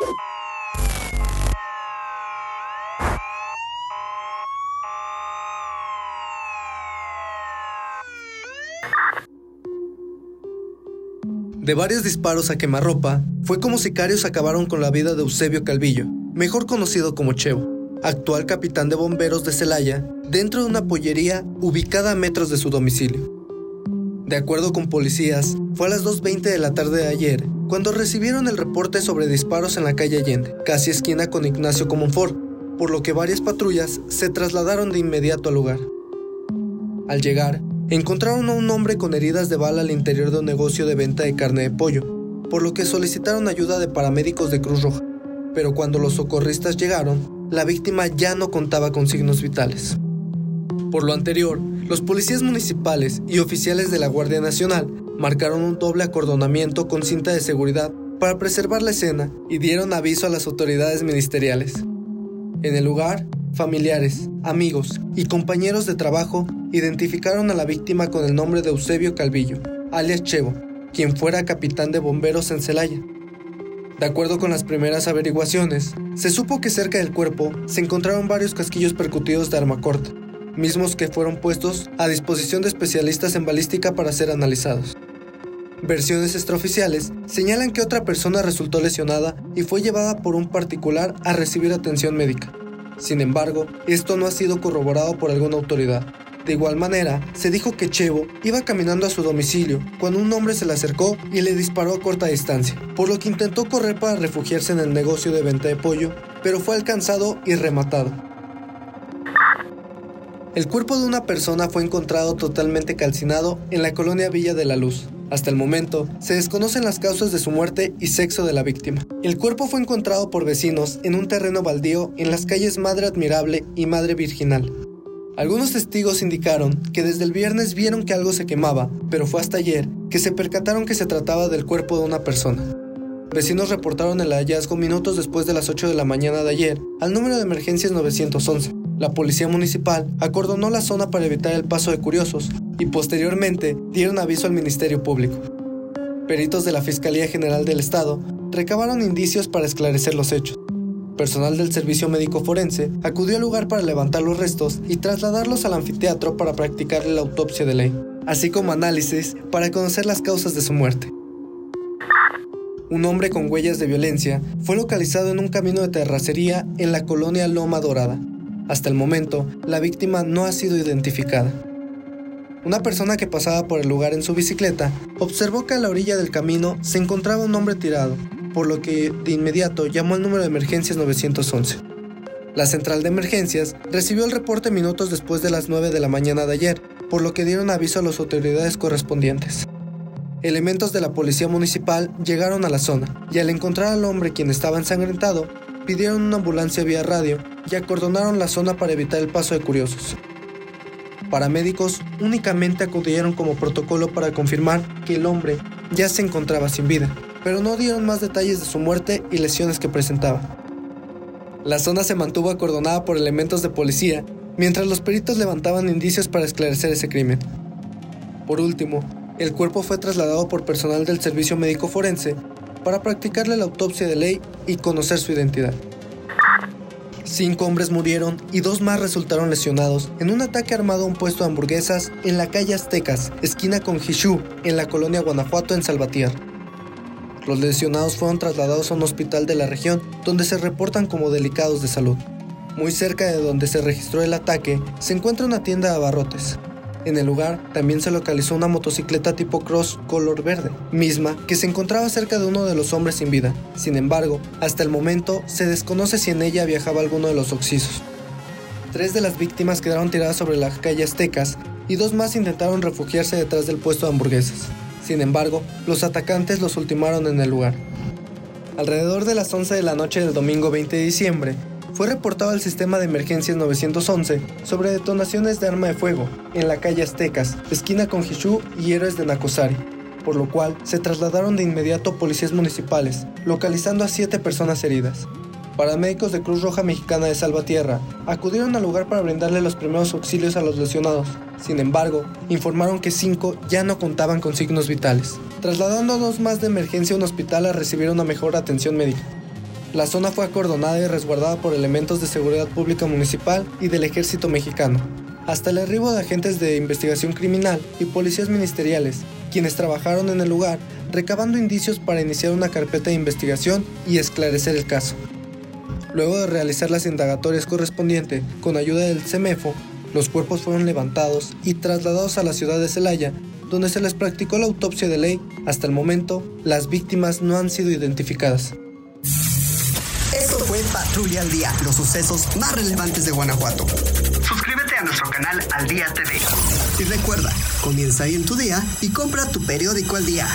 De varios disparos a quemarropa, fue como sicarios acabaron con la vida de Eusebio Calvillo, mejor conocido como Chevo, actual capitán de bomberos de Celaya, dentro de una pollería ubicada a metros de su domicilio. De acuerdo con policías, fue a las 2.20 de la tarde de ayer cuando recibieron el reporte sobre disparos en la calle Allende, casi esquina con Ignacio Comonfort, por lo que varias patrullas se trasladaron de inmediato al lugar. Al llegar, encontraron a un hombre con heridas de bala al interior de un negocio de venta de carne de pollo, por lo que solicitaron ayuda de paramédicos de Cruz Roja. Pero cuando los socorristas llegaron, la víctima ya no contaba con signos vitales. Por lo anterior, los policías municipales y oficiales de la Guardia Nacional marcaron un doble acordonamiento con cinta de seguridad para preservar la escena y dieron aviso a las autoridades ministeriales. En el lugar, familiares, amigos y compañeros de trabajo identificaron a la víctima con el nombre de Eusebio Calvillo, alias Chevo, quien fuera capitán de bomberos en Celaya. De acuerdo con las primeras averiguaciones, se supo que cerca del cuerpo se encontraron varios casquillos percutidos de arma corta, mismos que fueron puestos a disposición de especialistas en balística para ser analizados. Versiones extraoficiales señalan que otra persona resultó lesionada y fue llevada por un particular a recibir atención médica. Sin embargo, esto no ha sido corroborado por alguna autoridad. De igual manera, se dijo que Chevo iba caminando a su domicilio cuando un hombre se le acercó y le disparó a corta distancia, por lo que intentó correr para refugiarse en el negocio de venta de pollo, pero fue alcanzado y rematado. El cuerpo de una persona fue encontrado totalmente calcinado en la colonia Villa de la Luz. Hasta el momento, se desconocen las causas de su muerte y sexo de la víctima. El cuerpo fue encontrado por vecinos en un terreno baldío en las calles Madre Admirable y Madre Virginal. Algunos testigos indicaron que desde el viernes vieron que algo se quemaba, pero fue hasta ayer que se percataron que se trataba del cuerpo de una persona. Vecinos reportaron el hallazgo minutos después de las 8 de la mañana de ayer al número de emergencias 911. La policía municipal acordonó la zona para evitar el paso de curiosos y posteriormente dieron aviso al Ministerio Público. Peritos de la Fiscalía General del Estado recabaron indicios para esclarecer los hechos. Personal del Servicio Médico Forense acudió al lugar para levantar los restos y trasladarlos al anfiteatro para practicar la autopsia de ley, así como análisis para conocer las causas de su muerte. Un hombre con huellas de violencia fue localizado en un camino de terracería en la colonia Loma Dorada. Hasta el momento, la víctima no ha sido identificada. Una persona que pasaba por el lugar en su bicicleta observó que a la orilla del camino se encontraba un hombre tirado, por lo que de inmediato llamó al número de emergencias 911. La central de emergencias recibió el reporte minutos después de las 9 de la mañana de ayer, por lo que dieron aviso a las autoridades correspondientes. Elementos de la policía municipal llegaron a la zona y al encontrar al hombre quien estaba ensangrentado, pidieron una ambulancia vía radio y acordonaron la zona para evitar el paso de curiosos. Paramédicos únicamente acudieron como protocolo para confirmar que el hombre ya se encontraba sin vida, pero no dieron más detalles de su muerte y lesiones que presentaba. La zona se mantuvo acordonada por elementos de policía mientras los peritos levantaban indicios para esclarecer ese crimen. Por último, el cuerpo fue trasladado por personal del Servicio Médico Forense para practicarle la autopsia de ley y conocer su identidad. Cinco hombres murieron y dos más resultaron lesionados en un ataque armado a un puesto de hamburguesas en la calle Aztecas, esquina con Jishú, en la colonia Guanajuato, en Salvatierra. Los lesionados fueron trasladados a un hospital de la región donde se reportan como delicados de salud. Muy cerca de donde se registró el ataque se encuentra una tienda de abarrotes. En el lugar también se localizó una motocicleta tipo cross color verde, misma que se encontraba cerca de uno de los hombres sin vida. Sin embargo, hasta el momento se desconoce si en ella viajaba alguno de los oxisos. Tres de las víctimas quedaron tiradas sobre la calle Aztecas y dos más intentaron refugiarse detrás del puesto de hamburguesas. Sin embargo, los atacantes los ultimaron en el lugar. Alrededor de las 11 de la noche del domingo 20 de diciembre, fue reportado al sistema de emergencias 911 sobre detonaciones de arma de fuego en la calle Aztecas, esquina con Jishú y Héroes de Nacosari, por lo cual se trasladaron de inmediato policías municipales, localizando a siete personas heridas. Paramédicos de Cruz Roja Mexicana de Salvatierra acudieron al lugar para brindarle los primeros auxilios a los lesionados. Sin embargo, informaron que cinco ya no contaban con signos vitales, trasladando más de emergencia a un hospital a recibir una mejor atención médica. La zona fue acordonada y resguardada por elementos de seguridad pública municipal y del ejército mexicano, hasta el arribo de agentes de investigación criminal y policías ministeriales, quienes trabajaron en el lugar recabando indicios para iniciar una carpeta de investigación y esclarecer el caso. Luego de realizar las indagatorias correspondientes con ayuda del CEMEFO, los cuerpos fueron levantados y trasladados a la ciudad de Celaya, donde se les practicó la autopsia de ley. Hasta el momento, las víctimas no han sido identificadas. Esto fue Patrulla al Día, los sucesos más relevantes de Guanajuato. Suscríbete a nuestro canal Al Día TV. Y recuerda, comienza ahí en tu día y compra tu periódico al día.